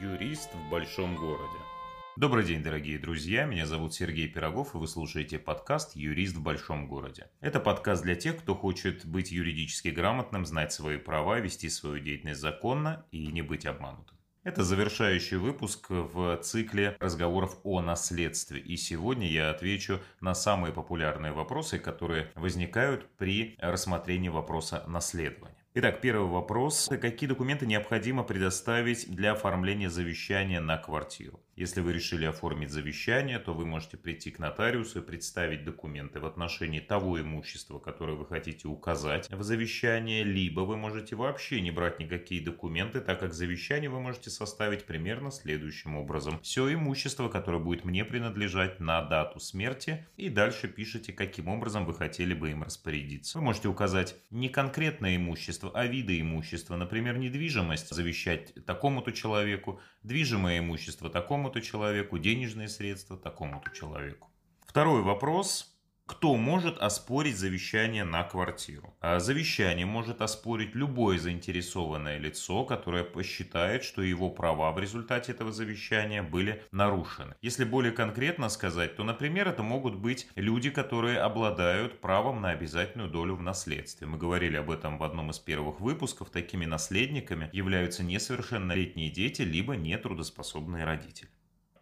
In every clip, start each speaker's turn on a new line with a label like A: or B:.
A: Юрист в большом городе. Добрый день, дорогие друзья. Меня зовут Сергей Пирогов, и вы слушаете подкаст «Юрист в большом городе». Это подкаст для тех, кто хочет быть юридически грамотным, знать свои права, вести свою деятельность законно и не быть обманутым. Это завершающий выпуск в цикле разговоров о наследстве. И сегодня я отвечу на самые популярные вопросы, которые возникают при рассмотрении вопроса наследования. Итак, первый вопрос. Какие документы необходимо предоставить для оформления завещания на квартиру? Если вы решили оформить завещание, то вы можете прийти к нотариусу и представить документы в отношении того имущества, которое вы хотите указать в завещание, либо вы можете вообще не брать никакие документы, так как завещание вы можете составить примерно следующим образом. Все имущество, которое будет мне принадлежать на дату смерти, и дальше пишите, каким образом вы хотели бы им распорядиться. Вы можете указать не конкретное имущество, а виды имущества. Например, недвижимость завещать такому-то человеку, движимое имущество такому-то человеку, денежные средства такому-то человеку. Второй вопрос кто может оспорить завещание на квартиру? А завещание может оспорить любое заинтересованное лицо, которое посчитает, что его права в результате этого завещания были нарушены. Если более конкретно сказать, то, например, это могут быть люди, которые обладают правом на обязательную долю в наследстве. Мы говорили об этом в одном из первых выпусков. Такими наследниками являются несовершеннолетние дети, либо нетрудоспособные родители.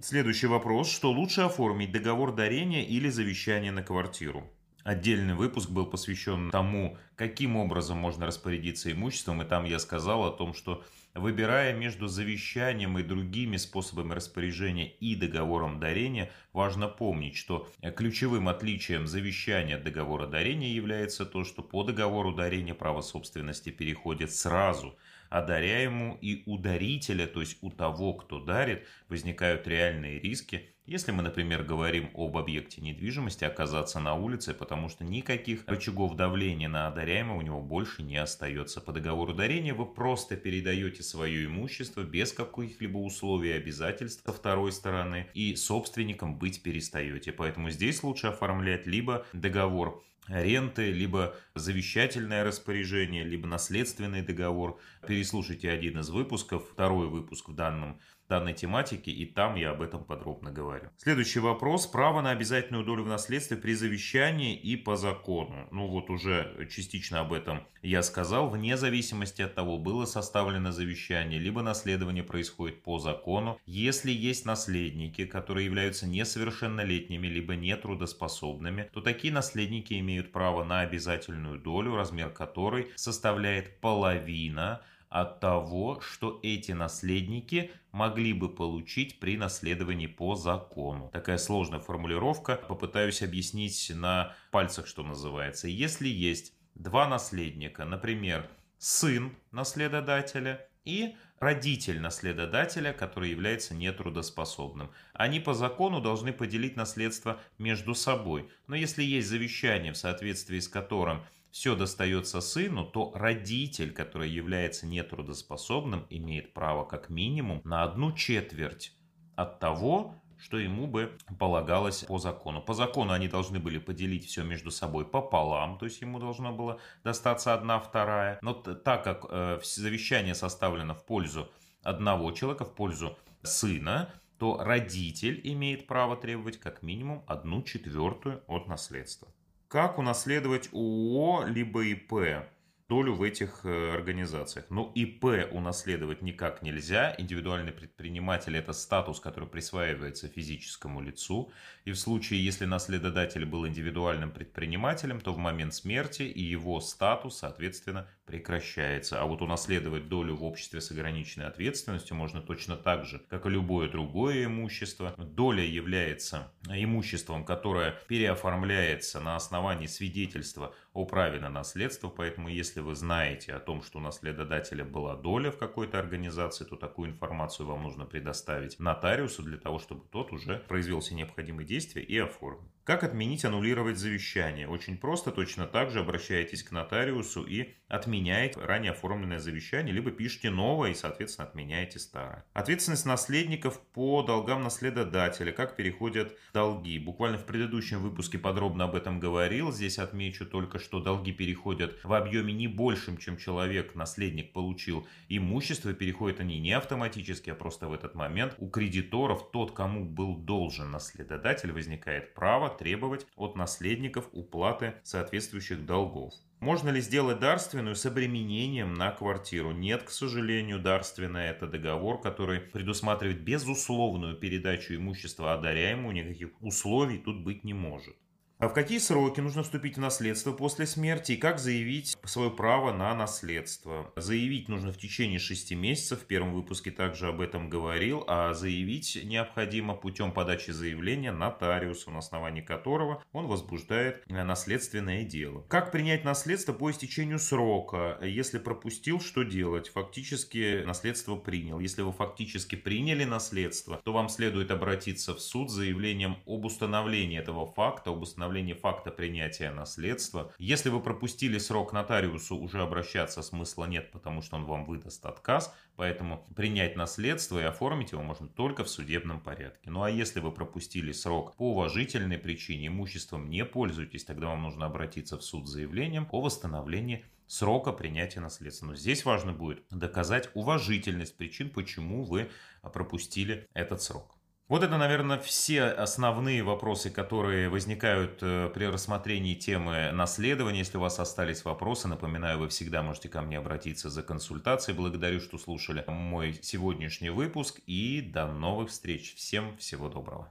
A: Следующий вопрос. Что лучше оформить, договор дарения или завещание на квартиру? Отдельный выпуск был посвящен тому, каким образом можно распорядиться имуществом, и там я сказал о том, что выбирая между завещанием и другими способами распоряжения и договором дарения, важно помнить, что ключевым отличием завещания от договора дарения является то, что по договору дарения право собственности переходит сразу – даряемому и у дарителя, то есть у того, кто дарит, возникают реальные риски, если мы, например, говорим об объекте недвижимости, оказаться на улице, потому что никаких рычагов давления на одаряемого у него больше не остается. По договору дарения вы просто передаете свое имущество без каких-либо условий и обязательств со второй стороны и собственником быть перестаете. Поэтому здесь лучше оформлять либо договор ренты, либо завещательное распоряжение, либо наследственный договор. Переслушайте один из выпусков, второй выпуск в данном данной тематики, и там я об этом подробно говорю. Следующий вопрос. Право на обязательную долю в наследстве при завещании и по закону. Ну вот уже частично об этом я сказал. Вне зависимости от того, было составлено завещание, либо наследование происходит по закону. Если есть наследники, которые являются несовершеннолетними, либо нетрудоспособными, то такие наследники имеют право на обязательную долю, размер которой составляет половина от того, что эти наследники могли бы получить при наследовании по закону. Такая сложная формулировка, попытаюсь объяснить на пальцах, что называется. Если есть два наследника, например, сын наследодателя и родитель наследодателя, который является нетрудоспособным. Они по закону должны поделить наследство между собой. Но если есть завещание, в соответствии с которым все достается сыну, то родитель, который является нетрудоспособным, имеет право как минимум на одну четверть от того, что ему бы полагалось по закону. По закону они должны были поделить все между собой пополам, то есть ему должно было достаться одна вторая. Но так как э, завещание составлено в пользу одного человека, в пользу сына, то родитель имеет право требовать как минимум одну четвертую от наследства. Как унаследовать ООО либо ИП? Долю в этих э, организациях. Но ИП унаследовать никак нельзя. Индивидуальный предприниматель – это статус, который присваивается физическому лицу. И в случае, если наследодатель был индивидуальным предпринимателем, то в момент смерти и его статус, соответственно, прекращается. А вот унаследовать долю в обществе с ограниченной ответственностью можно точно так же, как и любое другое имущество. Доля является имуществом, которое переоформляется на основании свидетельства о праве на наследство, поэтому если вы знаете о том, что у наследодателя была доля в какой-то организации, то такую информацию вам нужно предоставить нотариусу для того, чтобы тот уже произвел все необходимые действия и оформил. Как отменить, аннулировать завещание? Очень просто, точно так же обращаетесь к нотариусу и отменяете ранее оформленное завещание, либо пишите новое и, соответственно, отменяете старое. Ответственность наследников по долгам наследодателя, как переходят долги. Буквально в предыдущем выпуске подробно об этом говорил. Здесь отмечу только, что долги переходят в объеме не большим, чем человек, наследник, получил имущество. Переходят они не автоматически, а просто в этот момент у кредиторов, тот, кому был должен наследодатель, возникает право требовать от наследников уплаты соответствующих долгов. Можно ли сделать дарственную с обременением на квартиру? Нет, к сожалению, дарственная – это договор, который предусматривает безусловную передачу имущества одаряемому, никаких условий тут быть не может. А в какие сроки нужно вступить в наследство после смерти и как заявить свое право на наследство? Заявить нужно в течение 6 месяцев, в первом выпуске также об этом говорил, а заявить необходимо путем подачи заявления нотариусу, на основании которого он возбуждает наследственное дело. Как принять наследство по истечению срока? Если пропустил, что делать? Фактически наследство принял. Если вы фактически приняли наследство, то вам следует обратиться в суд с заявлением об установлении этого факта, об установлении установления факта принятия наследства. Если вы пропустили срок нотариусу, уже обращаться смысла нет, потому что он вам выдаст отказ, поэтому принять наследство и оформить его можно только в судебном порядке. Ну а если вы пропустили срок по уважительной причине, имуществом не пользуетесь, тогда вам нужно обратиться в суд с заявлением о восстановлении срока принятия наследства. Но здесь важно будет доказать уважительность причин, почему вы пропустили этот срок. Вот это, наверное, все основные вопросы, которые возникают э, при рассмотрении темы наследования. Если у вас остались вопросы, напоминаю, вы всегда можете ко мне обратиться за консультацией. Благодарю, что слушали мой сегодняшний выпуск и до новых встреч. Всем всего доброго.